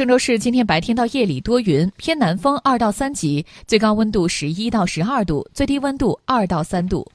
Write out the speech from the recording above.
郑州市今天白天到夜里多云偏南风二到三级最高温度十一到十二度最低温度二到三度。